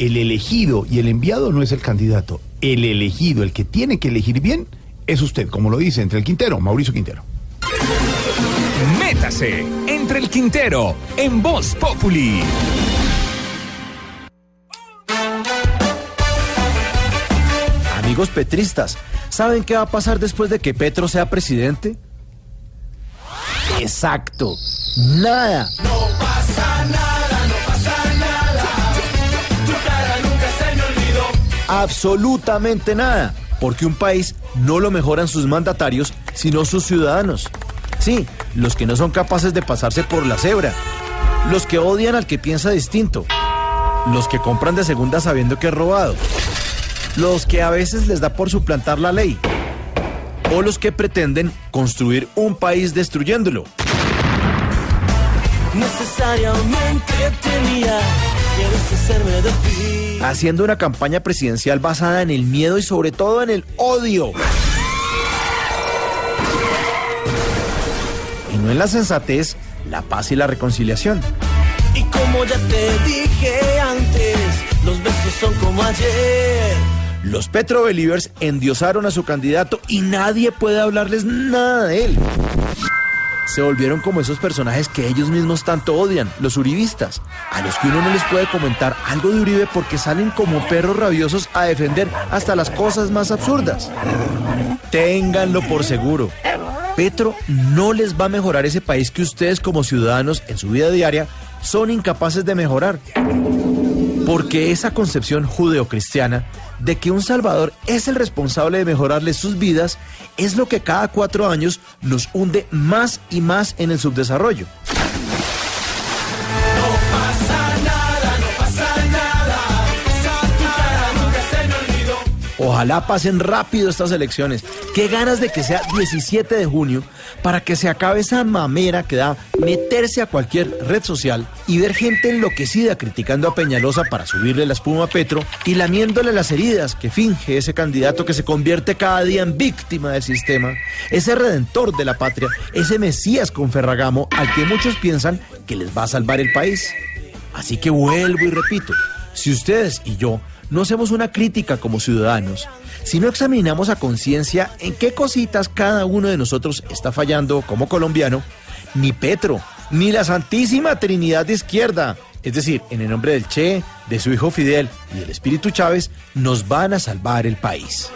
El elegido y el enviado no es el candidato. El elegido, el que tiene que elegir bien, es usted, como lo dice entre el Quintero, Mauricio Quintero. Métase entre el Quintero en Voz Populi. Amigos petristas, ¿saben qué va a pasar después de que Petro sea presidente? Exacto, nada. No pasa nada, Absolutamente nada, porque un país no lo mejoran sus mandatarios, sino sus ciudadanos. Sí, los que no son capaces de pasarse por la cebra, los que odian al que piensa distinto, los que compran de segunda sabiendo que es robado, los que a veces les da por suplantar la ley, o los que pretenden construir un país destruyéndolo. Necesariamente tenía haciendo una campaña presidencial basada en el miedo y sobre todo en el odio. Y no en la sensatez, la paz y la reconciliación. Y como ya te dije antes, los besos son como ayer. Los Petro Believers endiosaron a su candidato y nadie puede hablarles nada de él. Se volvieron como esos personajes que ellos mismos tanto odian, los uribistas, a los que uno no les puede comentar algo de Uribe porque salen como perros rabiosos a defender hasta las cosas más absurdas. Ténganlo por seguro. Petro no les va a mejorar ese país que ustedes como ciudadanos en su vida diaria son incapaces de mejorar. Porque esa concepción judeocristiana de que un Salvador es el responsable de mejorarles sus vidas es lo que cada cuatro años los hunde más y más en el subdesarrollo. Ojalá pasen rápido estas elecciones. Qué ganas de que sea 17 de junio para que se acabe esa mamera que da meterse a cualquier red social y ver gente enloquecida criticando a Peñalosa para subirle la espuma a Petro y lamiéndole las heridas que finge ese candidato que se convierte cada día en víctima del sistema, ese redentor de la patria, ese Mesías con Ferragamo al que muchos piensan que les va a salvar el país. Así que vuelvo y repito, si ustedes y yo no hacemos una crítica como ciudadanos, si no examinamos a conciencia en qué cositas cada uno de nosotros está fallando como colombiano, ni Petro, ni la Santísima Trinidad de Izquierda, es decir, en el nombre del Che, de su hijo Fidel y del Espíritu Chávez, nos van a salvar el país.